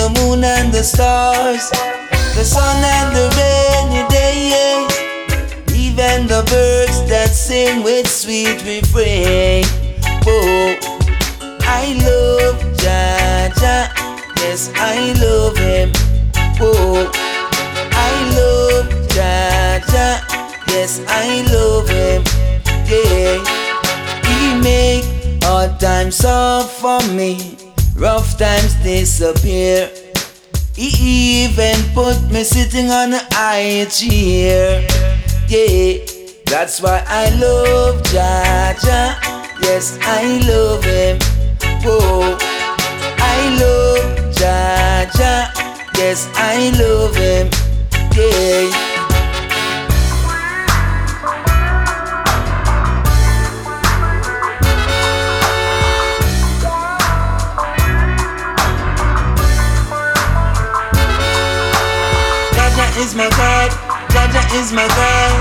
The moon and the stars the sun and the rainy day, even the birds that sing with sweet refrain. Me sitting on a high chair. Yeah, that's why I love Jaja. Yes, I love him. Oh, I love Jaja. Yes, I love him. Yeah. Is my God, Jaja is my God.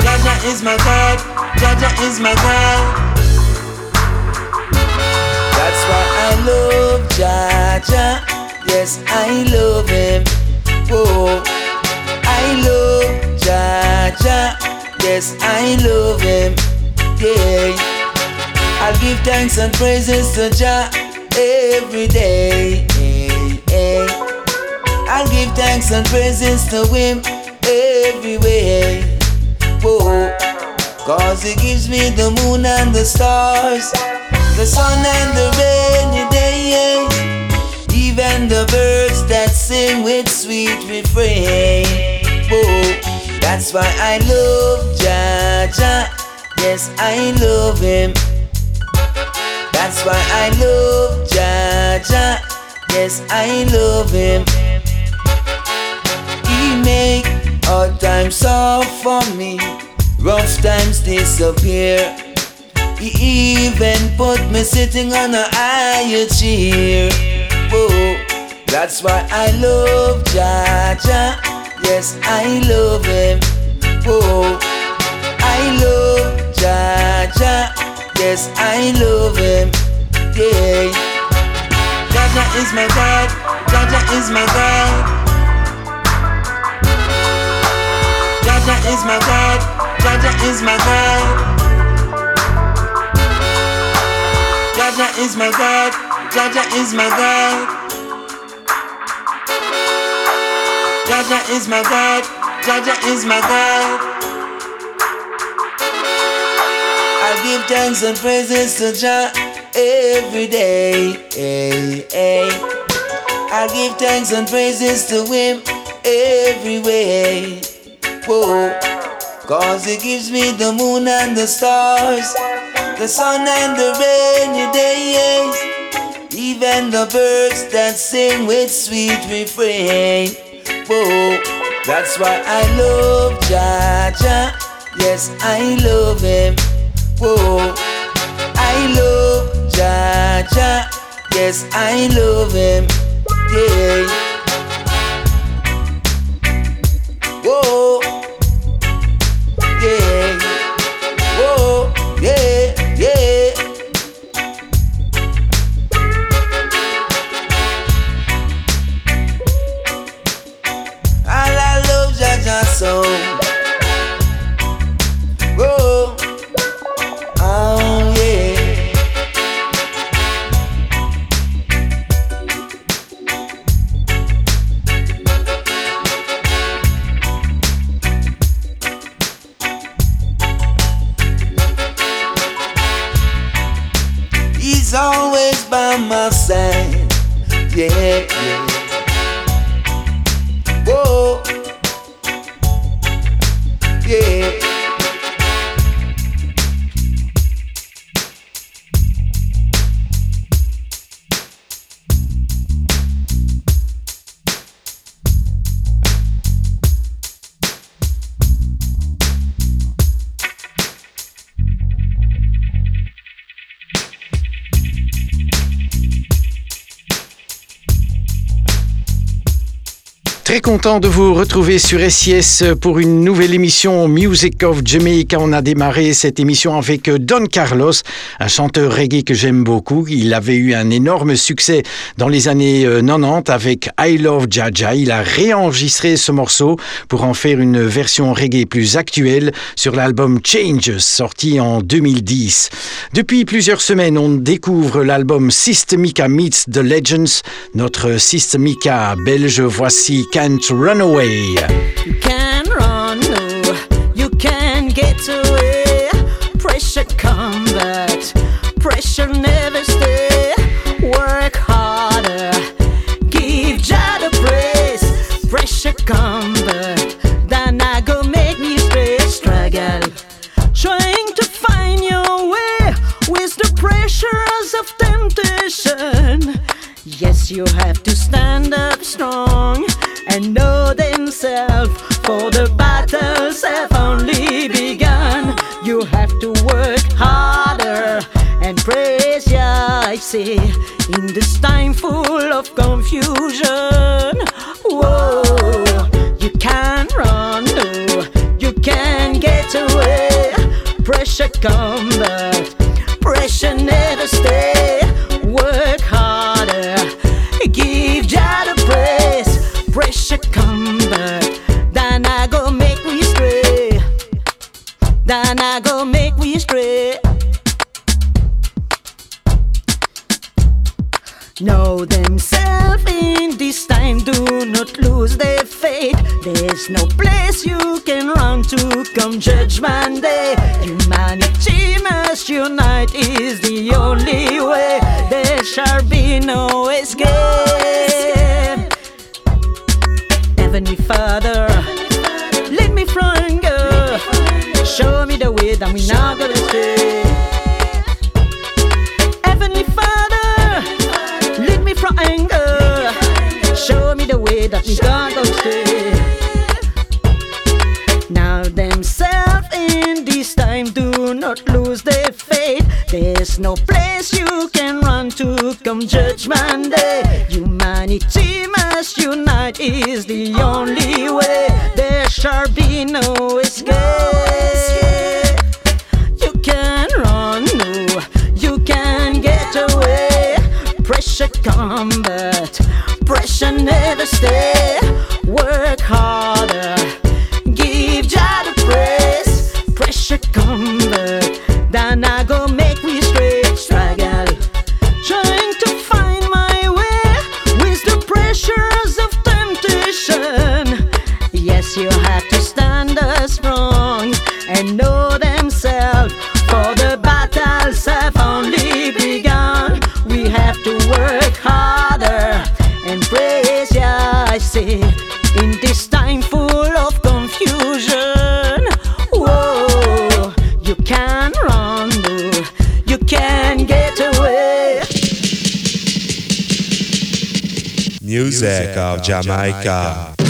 Jaja is my God, Jaja is my God. That's why I love Jaja. Yes, I love him. Oh, I love Jaja. Yes, I love him. Yeah, I'll give thanks and praises to Jah every day. I'll give thanks and praises to Him every way. Whoa, oh, cause He gives me the moon and the stars, the sun and the rainy day, even the birds that sing with sweet refrain. Whoa, that's why I love Jaja. Yes, I love Him. That's why I love Jaja. Yes, I love him. He make hard times soft for me, rough times disappear. He even put me sitting on a higher chair. Oh, that's why I love Jaja. Yes, I love him. Oh, I love Jaja. Yes, I love him. Yeah. Jaja is my God. Jaja is my God. Jaja is my God. Jaja is my God. Jaja is my God. Jaja is my God. Jaja is my God. Jaja is my God. I give thanks and praises to Jah every day. Hey, hey. I give thanks and praises to Him every way. Whoa, cause He gives me the moon and the stars, the sun and the rainy days, even the birds that sing with sweet refrain. Whoa, that's why I love Jaja. Yes, I love Him. Whoa, Jaja. Yes, I love him. Yeah. Très content de vous retrouver sur SIS pour une nouvelle émission Music of Jamaica. On a démarré cette émission avec Don Carlos, un chanteur reggae que j'aime beaucoup. Il avait eu un énorme succès dans les années 90 euh, avec I Love Jaja. Il a réenregistré ce morceau pour en faire une version reggae plus actuelle sur l'album Changes sorti en 2010. Depuis plusieurs semaines, on découvre l'album Systemica Meets the Legends. Notre Systemica belge, voici can't run away. You can run, no, you can get away. Pressure combat, pressure never stay. Work harder, give Jah the praise. Pressure combat, then I go make me straight struggle. Trying to find your way with the pressures of temptation. Yes, you have to stand up strong and know themselves. For the battles have only begun. You have to work harder and praise Yah, I say, in this time full of confusion. Whoa, you can't run, no, you can't get away. Pressure combat, pressure never stay. There's no place you can run to come Judgment Day. Humanity must unite, is the only way. There shall be no escape. No place you can run to come Judgment Day. Humanity must unite is the only way. There shall be no can run, you can get away. Music of Jamaica. That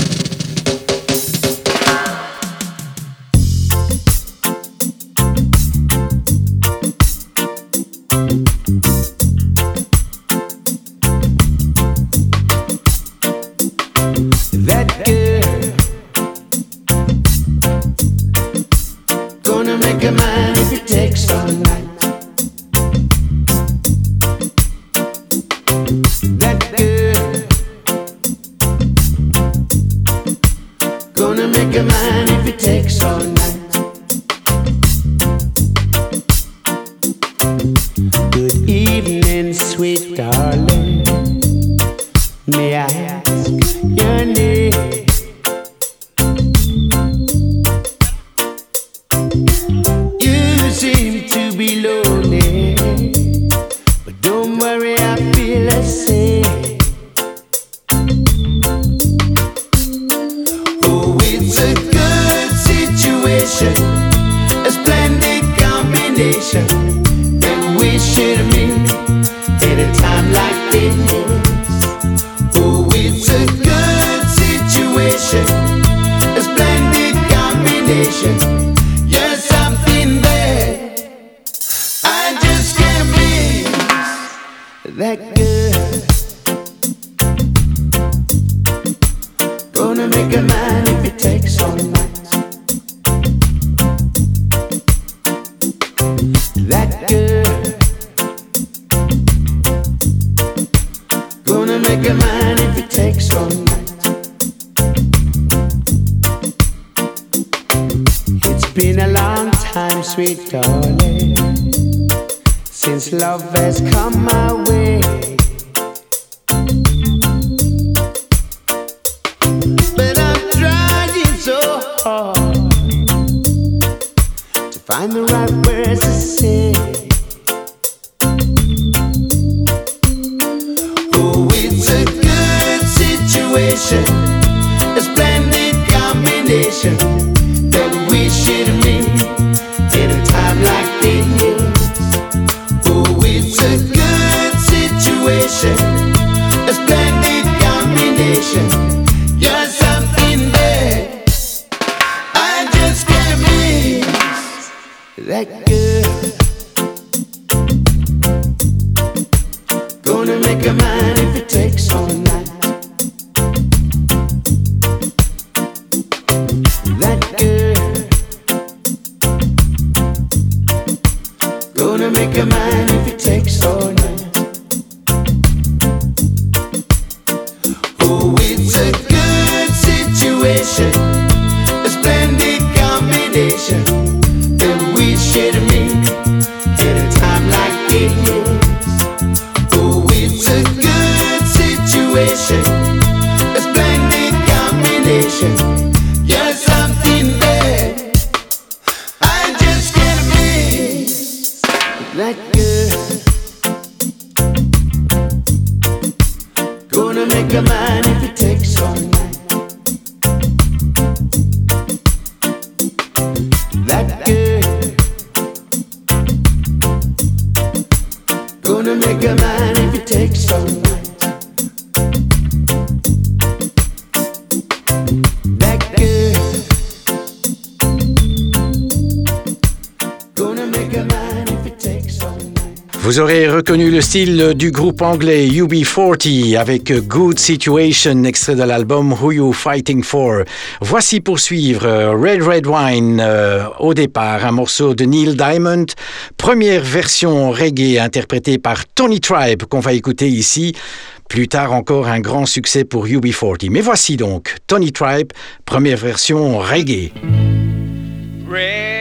been a long time, sweet darling, since love has come my way. But I'm trying so hard to find the right words. Vous aurez reconnu le style du groupe anglais UB40 avec Good Situation, extrait de l'album Who You Fighting For. Voici pour suivre euh, Red Red Wine, euh, au départ un morceau de Neil Diamond, première version reggae interprétée par Tony Tribe qu'on va écouter ici. Plus tard encore un grand succès pour UB40. Mais voici donc Tony Tribe, première version reggae. Red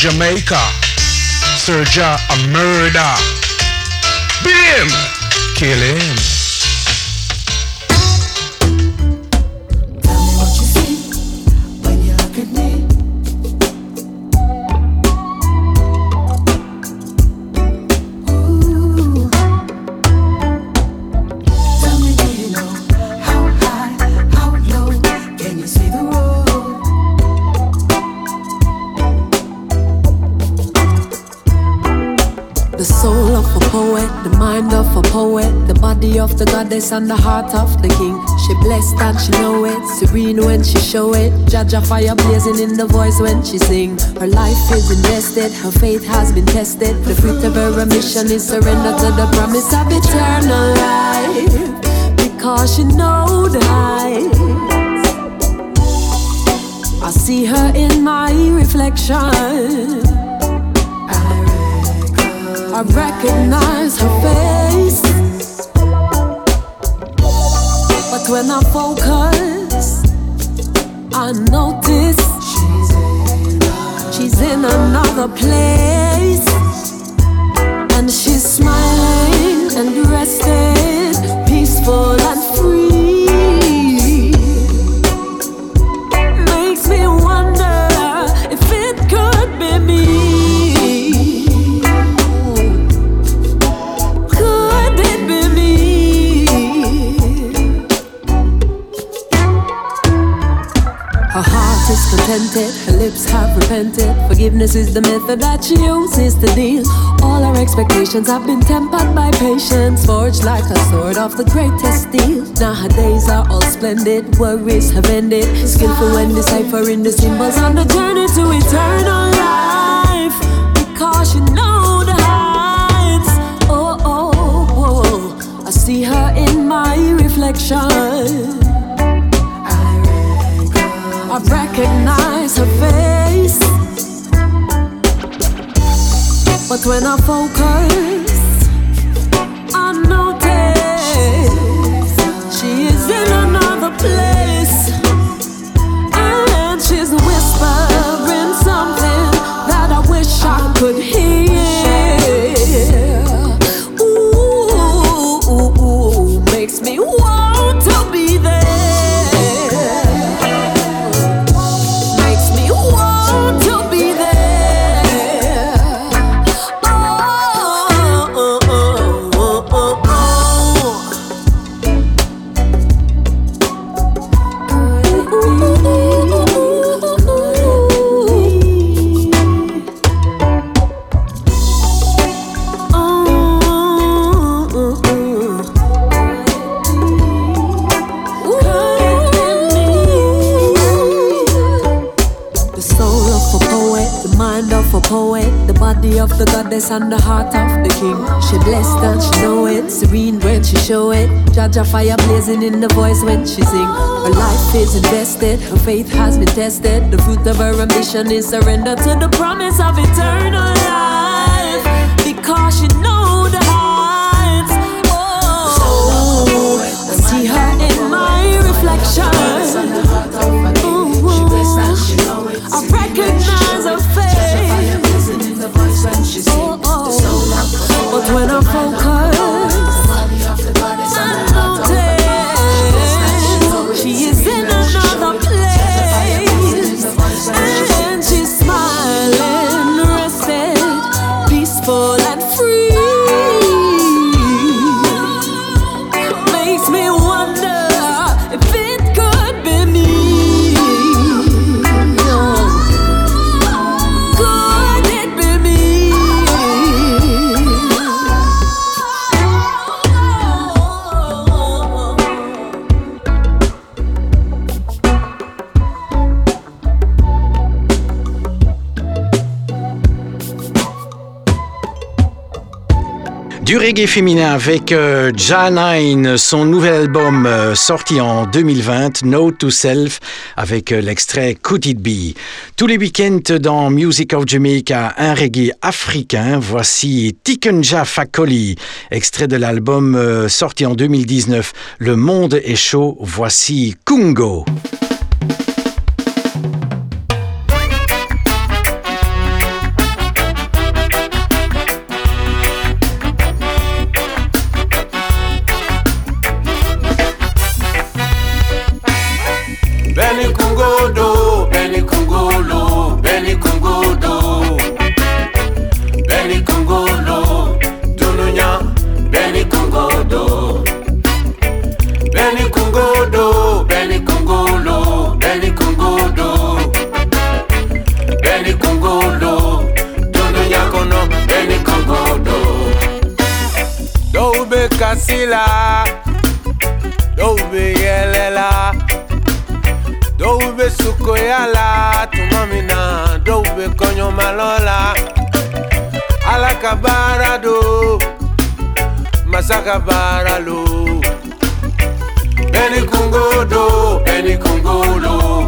Jamaica. Serja a murder. Him. Kill him. The goddess and the heart of the king. She blessed and she know it, serene when she show it. Judge a fire blazing in the voice when she sing. Her life is invested, her faith has been tested. The fruit of her mission is surrender to the promise of eternal life. Because she know the heights. I see her in my reflection. I recognize her face. When I focus, I notice she's in another place. And she's smiling and rested, peaceful and free. Contented, her lips have repented. Forgiveness is the method that she uses to deal. All her expectations have been tempered by patience, forged like a sword of the greatest steel. Now her days are all splendid, worries have ended. Skillful when deciphering the symbols on the journey to eternal life. Because you know the heights. Oh, oh, oh. oh. I see her in my reflection. Recognize her face. But when I focus, I notice she is in another place. And she's whispering something that I wish I could hear. And the heart of the king. She blessed and she know it, serene when she show it. Judge fire blazing in the voice when she sing. Her life is invested, her faith has been tested. The fruit of her ambition is surrender to the promise of eternal life. Because she know the heights. Oh, I see her in my reflection. But when reggae féminin avec euh, Janine, son nouvel album euh, sorti en 2020, Note to Self, avec euh, l'extrait Could It Be. Tous les week-ends dans Music of Jamaica, un reggae africain. Voici Tikenja Fakoli, extrait de l'album euh, sorti en 2019, Le Monde est chaud. Voici Kungo. la dɔw um bɛ yɛlɛ la dɔw um bɛ sukoya e la tuma min na dɔw um bɛ kɔɲɔmalɔ la ala ka baara do masa ka baara lo bɛɛ ni kungo do bɛɛ ni kungo lo.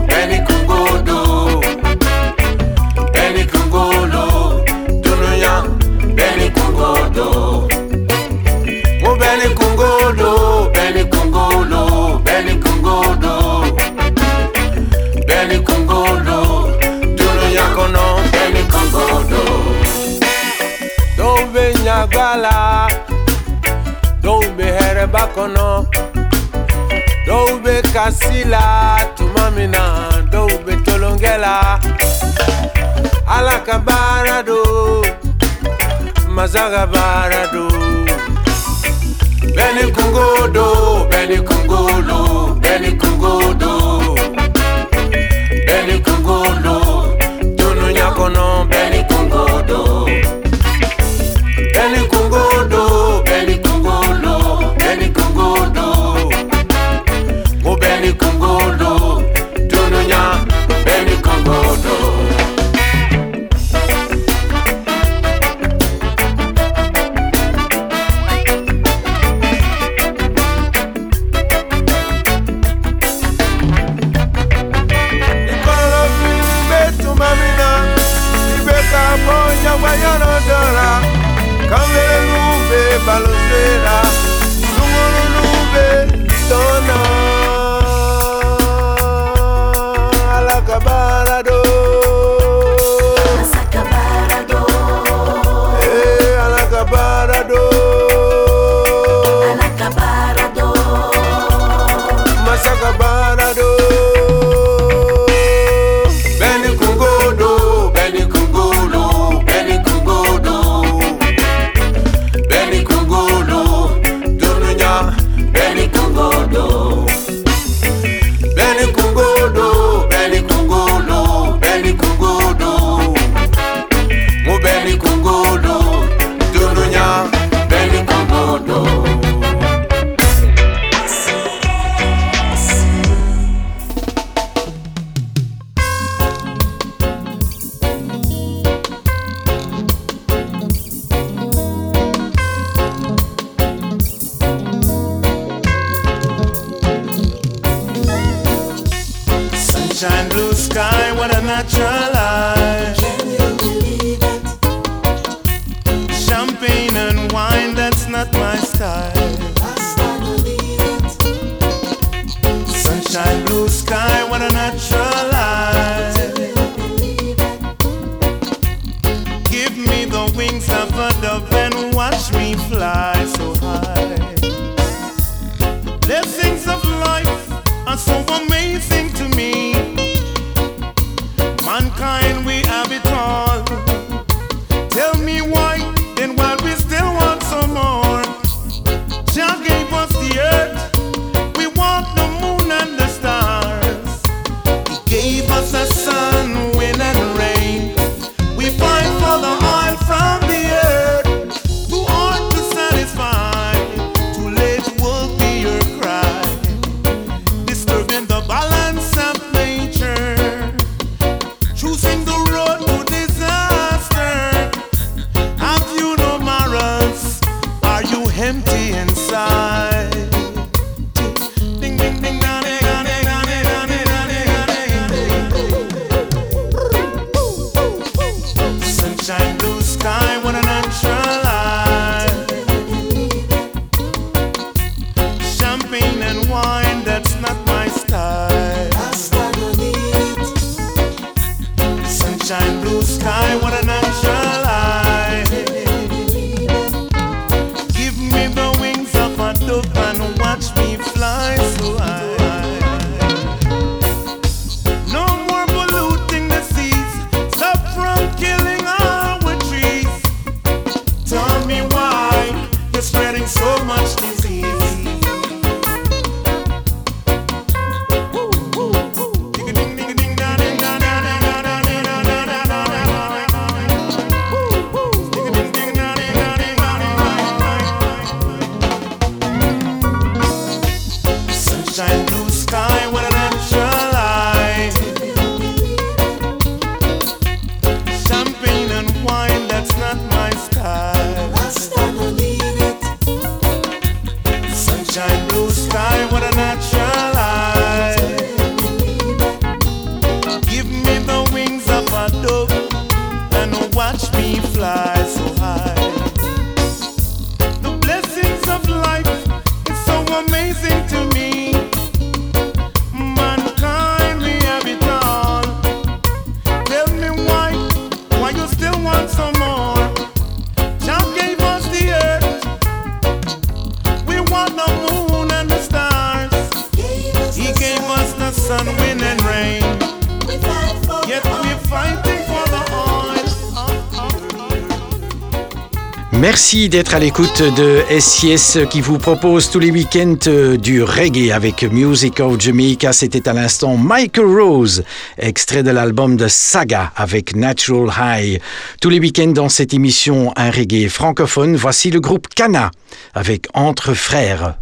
Merci d'être à l'écoute de SIS qui vous propose tous les week-ends euh, du reggae avec Music of Jamaica. C'était à l'instant Michael Rose, extrait de l'album de Saga avec Natural High. Tous les week-ends dans cette émission, un reggae francophone. Voici le groupe Cana avec Entre Frères.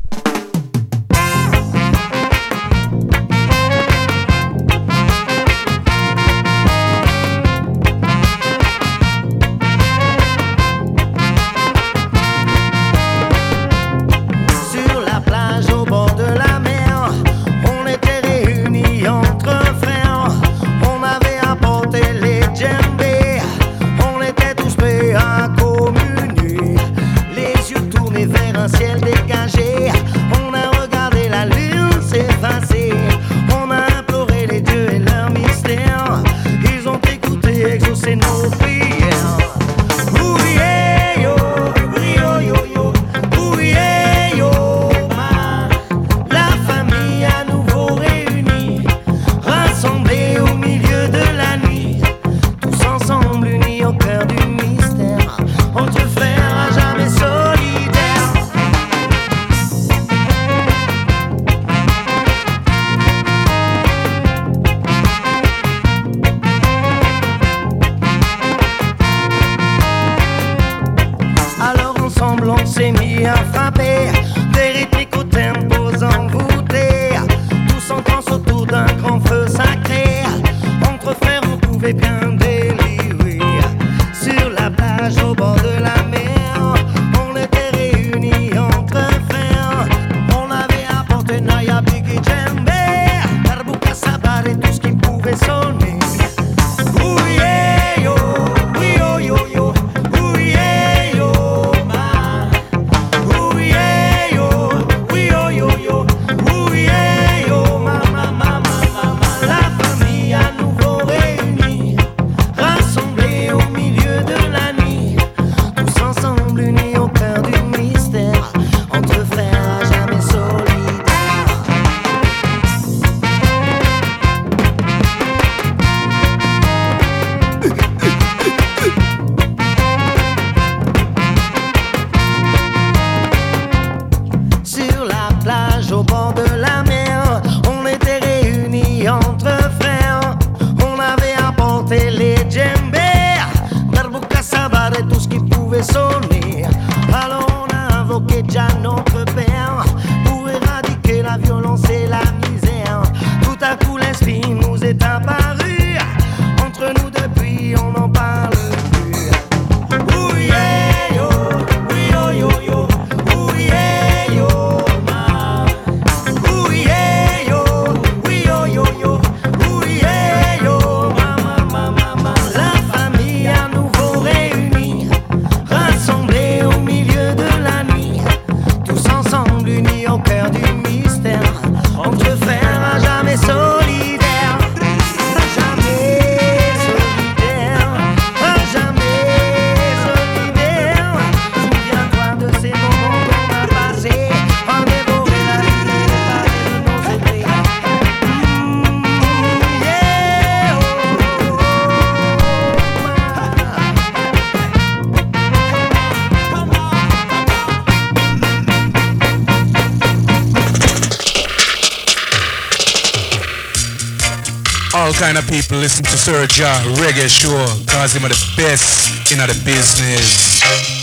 Listen to Sir John Reggae Show, cause him are the best in the business.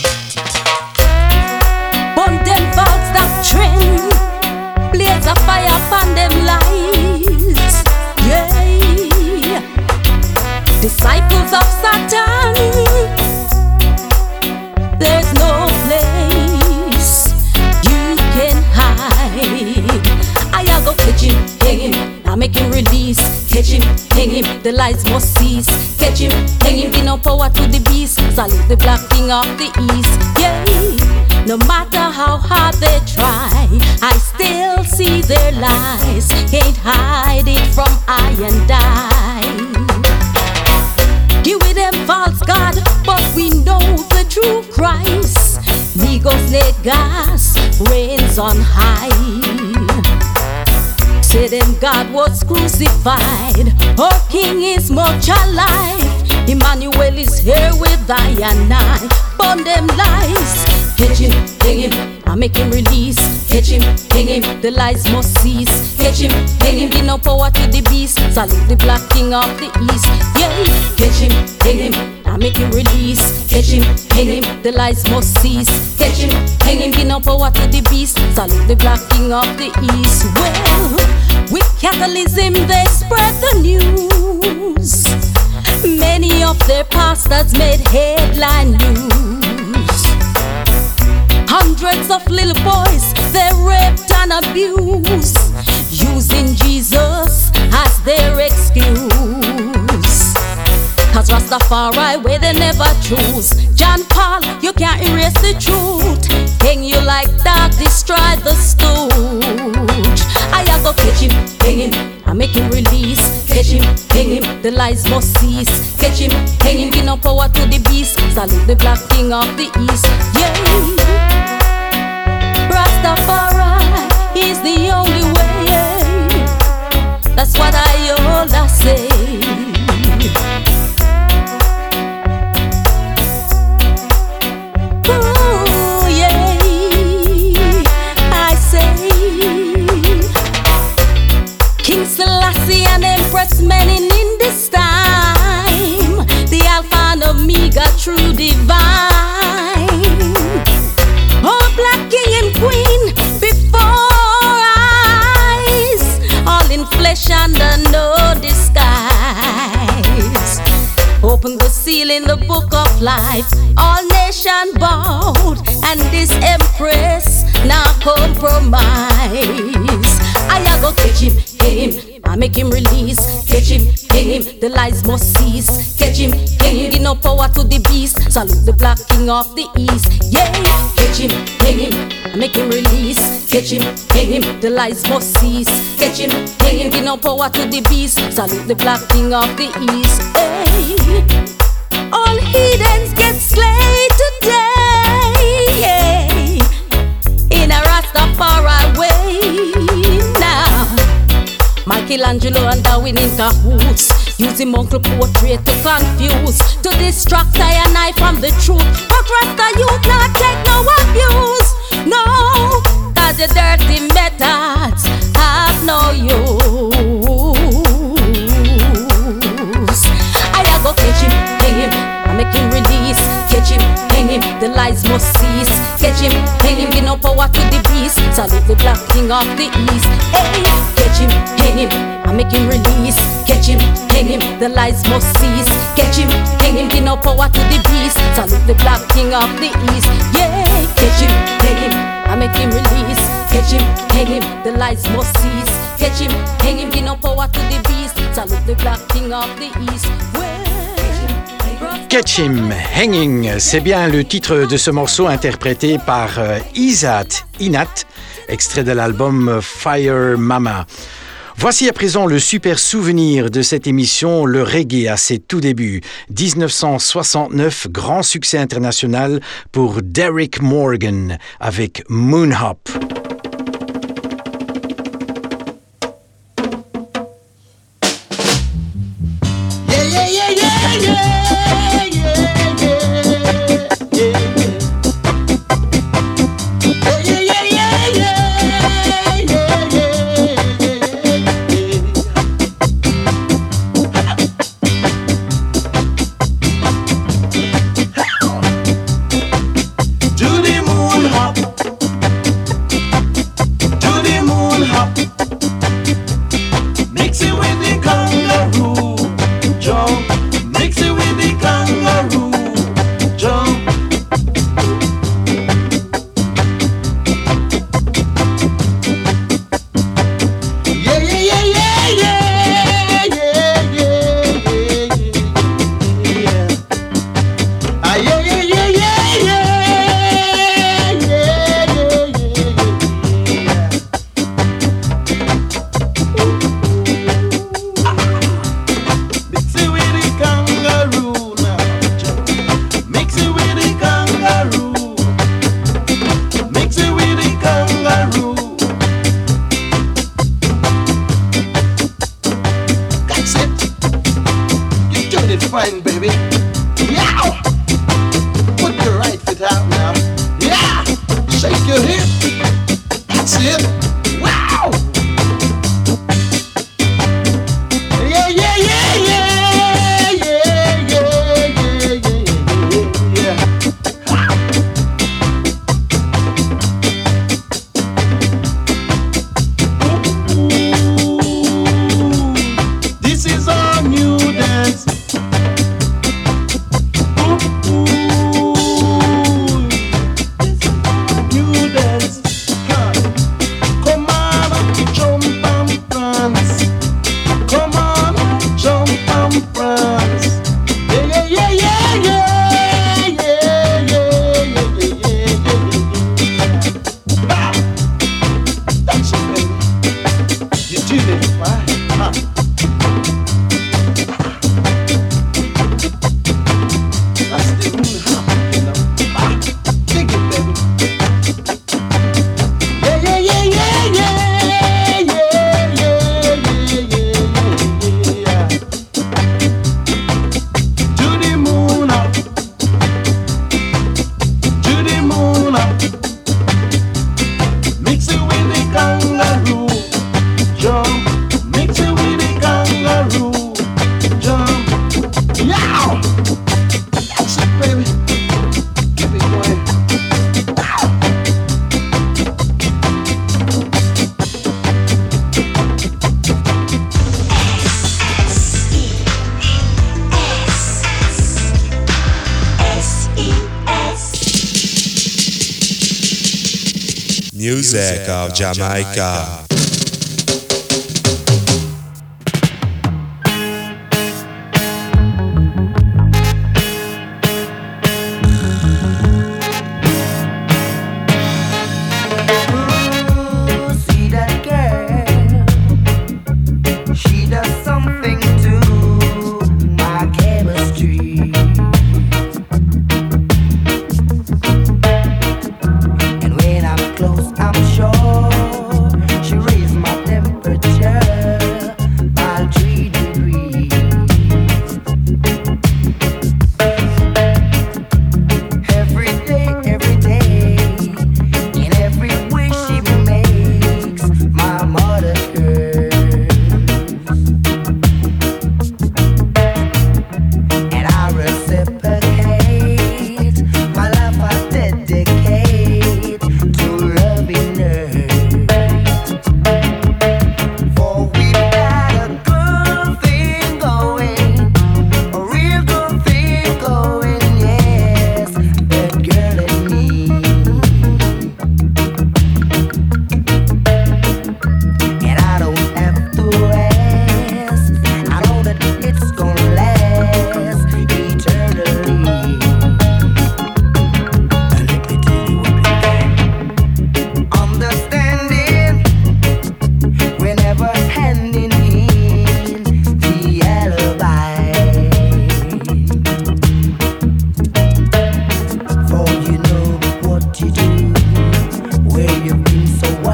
Lights must cease. Catch him, hang him, give no power to the beast. Salute the black king of the east. Yeah, no matter how hard they try, I still see their lies. Can't hide it from I and I. Give with them false God, but we know the true Christ. Migos Negas reigns on high. Say them God was crucified. Oh, Our King is much alive. Emmanuel is here with I and I. Burn them lies. Catch him, hang him, I make him release. Catch him, hang him, the lies must cease. Catch him, hang him, give no power to the beast. Salute the black king of the east. Yeah, catch him, hang him, I make him release. Catch him, hang him, the lies must cease. Catch him, hang him, give no power to the beast. Salute the black king of the east. Well, with Catholicism they spread the news. Many of their pastors made headline news. Hundreds of little boys they're raped and abused, using Jesus as their excuse. Cause Rastafari way they never choose. John Paul, you can't erase the truth. Hang you like that, destroy the stooge. I go catch him, hang I make him release. Catch him, hang him, the lies must cease. Catch him, hang him, give no power to the beast. Salute the black king of the east. Yeah. Rastafari is the only way. That's what I all say. True divine. Oh, black king and queen before eyes, all in flesh under no disguise. Open the seal in the book of life. All nation bowed, and this empress now compromise. A go catch him, hang him, I make him release. Catch him, hang him, the lies must cease. Catch him, hang him, give no power to the beast. Salute the black king of the east. Yeah, catch him, hang him, I make him release. Catch him, hang him, the lies must cease. Catch him, hang him, give no power to the beast. Salute the black king of the east. Hey, all heathens get slayed today. Yeah, in a Rastafari way. Michelangelo and Darwin in cahoots. Using uncle portrait to confuse, to distract I and I from the truth. But Rasta youth not take no abuse. No, cause your dirty methods have no use. Make him release. Catch him, hang him, the lies must cease. Catch him, hang him, give no power to the beast. Salute the black king of the east. Hey, catch him, hang him, I make him release. Catch him, hang him, the lies must cease. Catch him, hang him, give no power to the beast. Salute the black king of the east. Yeah, catch him, hang him, I make him release. Catch him, hang him, the lies must cease. Catch him, hang him, give no power to the beast. Salute the black king of the east. Well, Catch Him Hanging, c'est bien le titre de ce morceau interprété par euh, Isat Inat, extrait de l'album Fire Mama. Voici à présent le super souvenir de cette émission, le reggae à ses tout débuts. 1969, grand succès international pour Derek Morgan avec Moon Hop. music of Jamaica.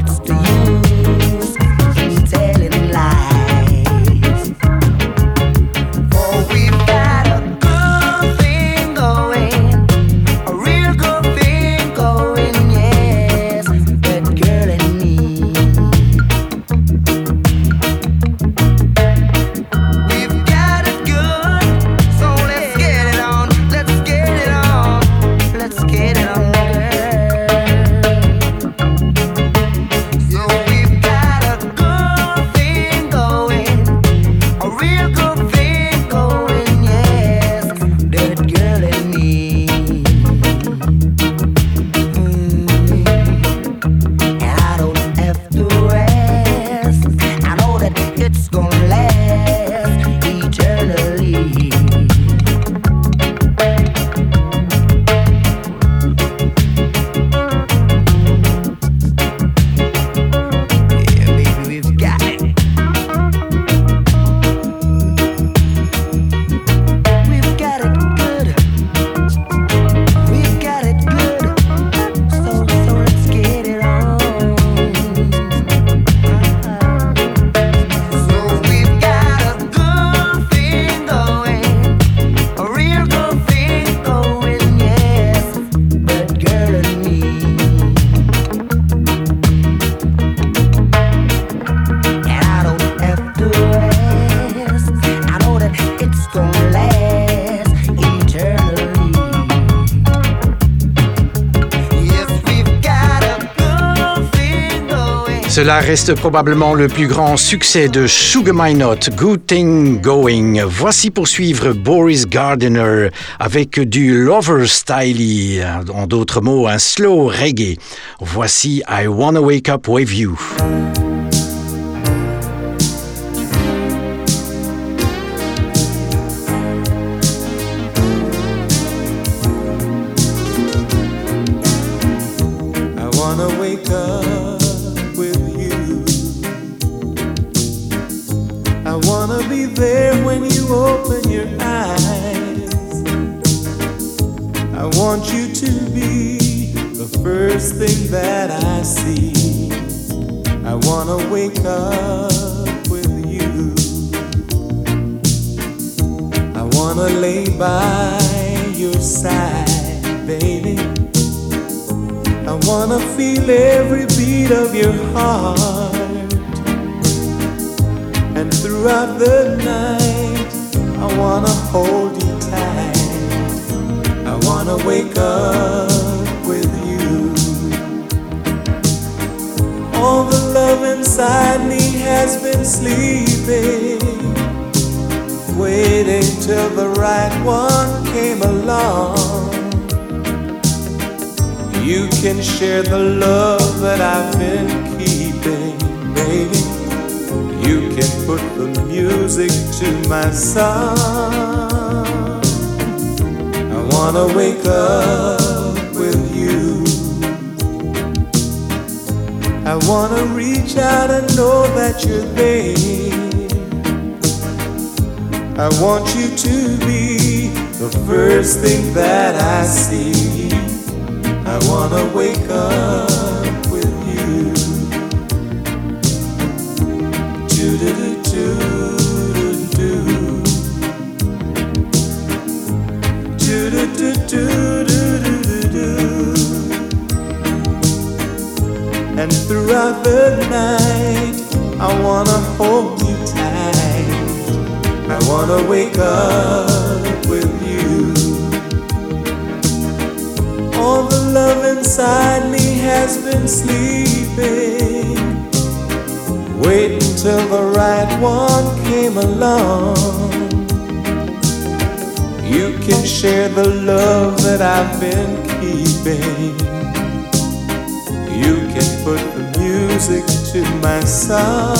What's the Cela reste probablement le plus grand succès de Sugar My Good Thing Going. Voici poursuivre Boris Gardiner avec du lover style, en d'autres mots, un slow reggae. Voici I Wanna Wake Up With You. Night, I wanna hold you tight. I wanna wake up with you. All the love inside me has been sleeping. Wait until the right one came along. You can share the love that I've been keeping. You can put the music to my song.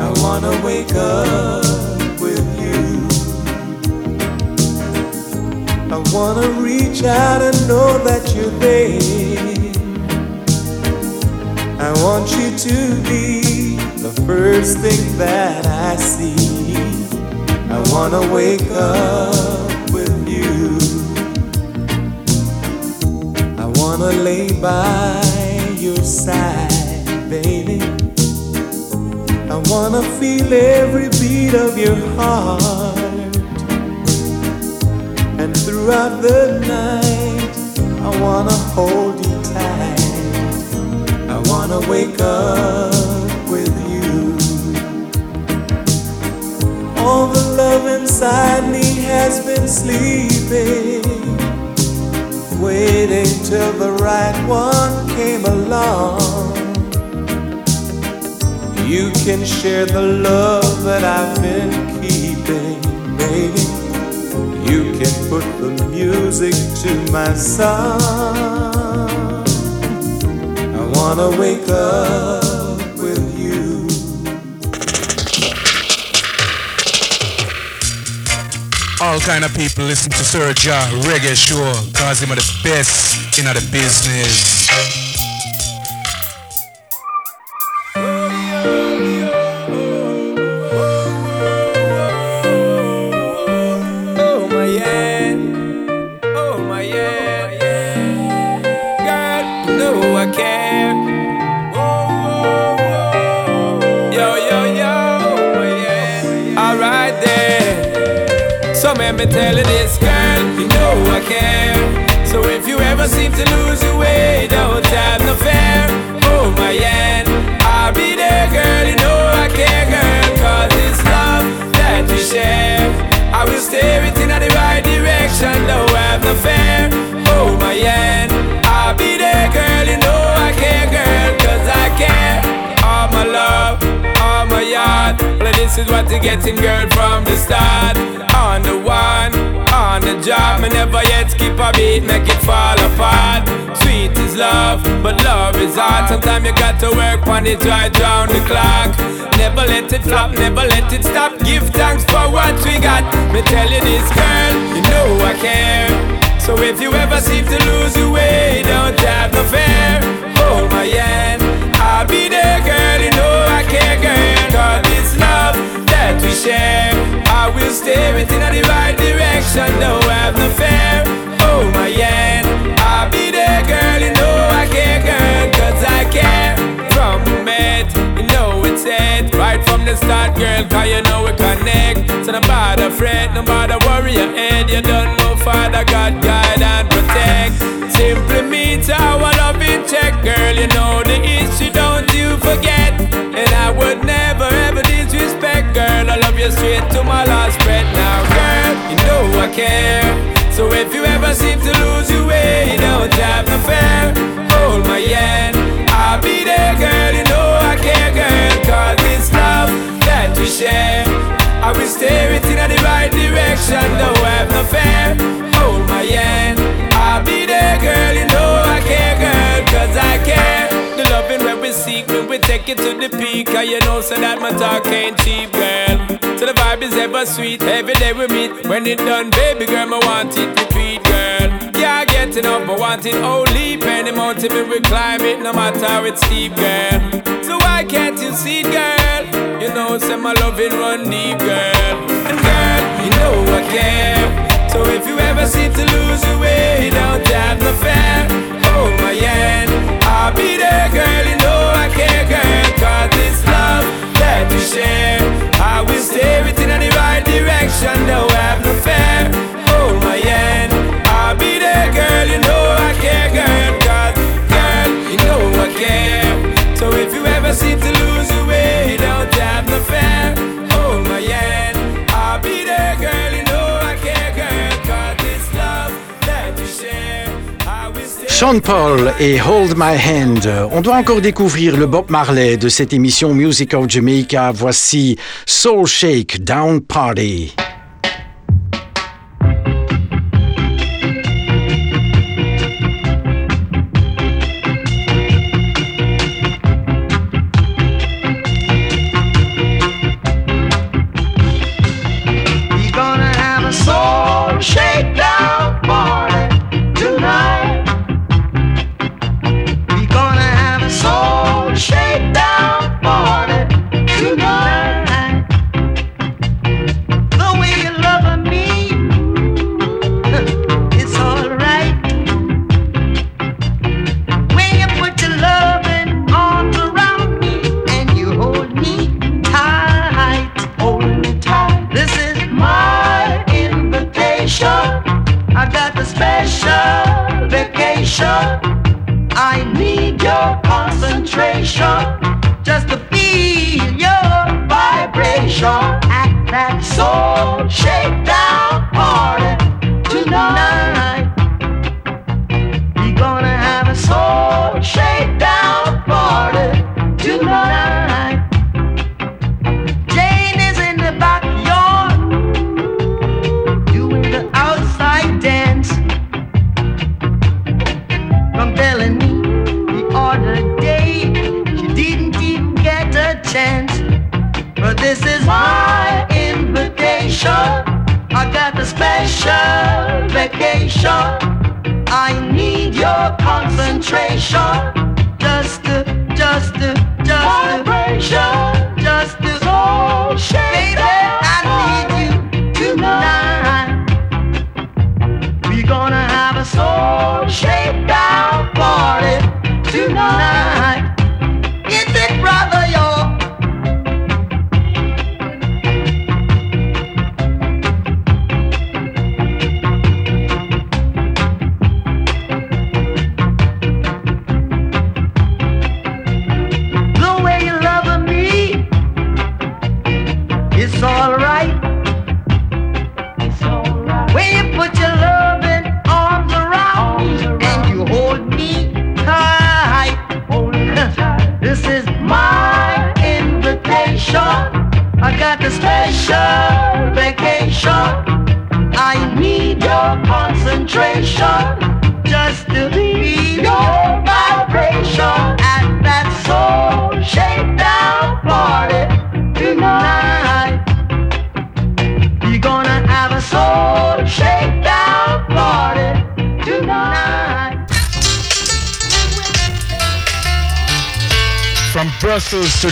I wanna wake up with you. I wanna reach out and know that you're there. I want you to be the first thing that I see. I wanna wake up with you. I wanna lay by baby. I wanna feel every beat of your heart. And throughout the night, I wanna hold you tight. I wanna wake up with you. All the love inside me has been sleeping, waiting till the right one came along. You can share the love that I've been keeping, baby. You can put the music to my song. I wanna wake up with you. All kind of people listen to Sir Ja Reggae Show cause him are the best in the business. This is what you're getting, girl, from the start. On the one, on the job, me never yet skip a beat, make it fall apart. Sweet is love, but love is hard. Sometimes you got to work on it right round the clock. Never let it flop, never let it stop. Give thanks for what we got. Me tell you this, girl, you know I care. So if you ever seem to lose your way, don't have no fear. Hand, I'll be there, girl. You know I care, girl. Cause this love that we share, I will steer it in the right direction. Don't have no fear. Hold my hand, I'll be there, girl. You know I care, girl. Cause I care. From the met, you know it's it. Right from the start, girl, cause you know we connect. So no bother fret, no bother worry your head. You don't know Father God guide and check, girl. You know the issue, don't you forget. And I would never ever disrespect, girl. I love you straight to my last breath now, girl. You know I care. So if you ever seem to lose your way, don't have no fear. Hold my hand, I'll be there, girl. You know I care, girl. Cause this love that we share, I will steer it in the right direction. Don't have no fear. Take it to the peak, cause you know, so that my talk ain't cheap, girl. So the vibe is ever sweet, every day we meet. When it done, baby girl, I want it repeat, girl. Can't get enough, I want it only. Penny mountain, me we climb it, no matter how it's steep, girl. So why can't you see, girl? You know, say my loving run deep, girl. And girl, you know I care. So if you ever seem to lose your way, don't have no fear. Hold oh, my hand, I'll be there, girl. You know I care, girl. Cause this love that we share, I will steer it in the right direction. Don't have no fear. Hold my hand, I'll be there, girl. You know I care. Girl, Sean Paul et Hold My Hand. On doit encore découvrir le Bob Marley de cette émission Music of Jamaica. Voici Soul Shake Down Party.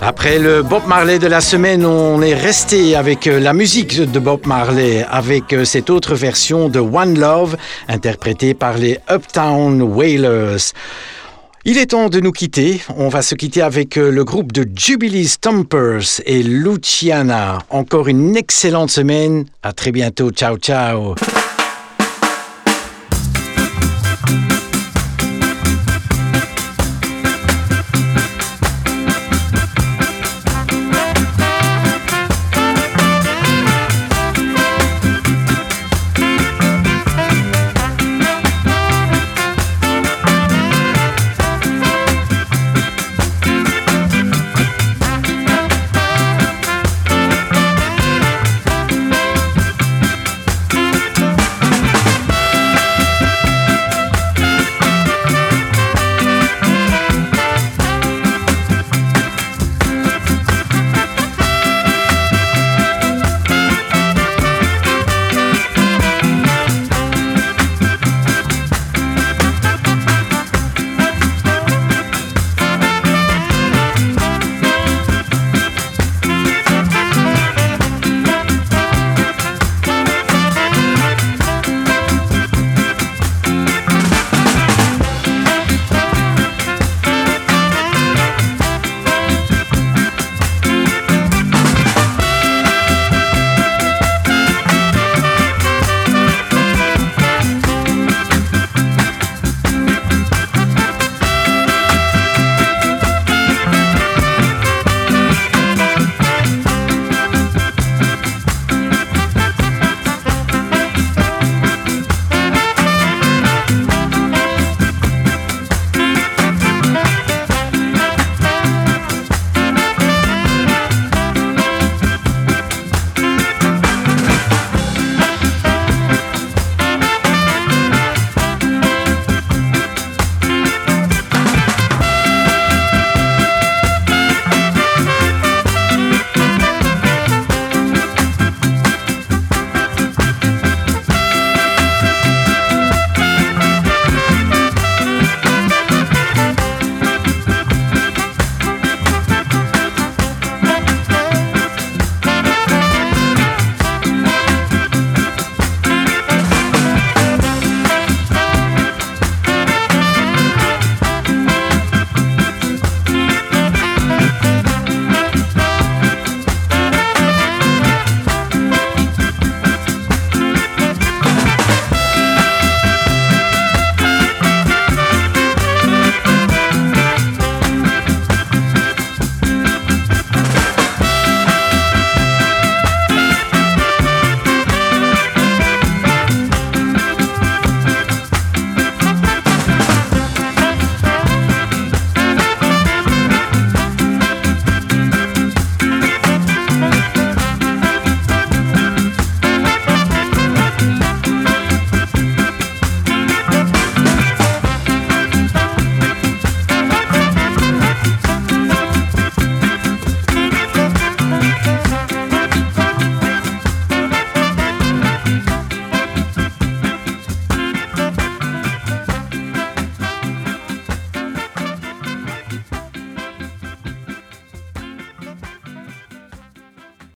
Après le Bob Marley de la semaine, on est resté avec euh, la musique de Bob Marley, avec euh, cette autre version de One Love, interprétée par les Uptown Whalers. Il est temps de nous quitter. On va se quitter avec euh, le groupe de Jubilee Stompers et Luciana. Encore une excellente semaine. À très bientôt. Ciao, ciao.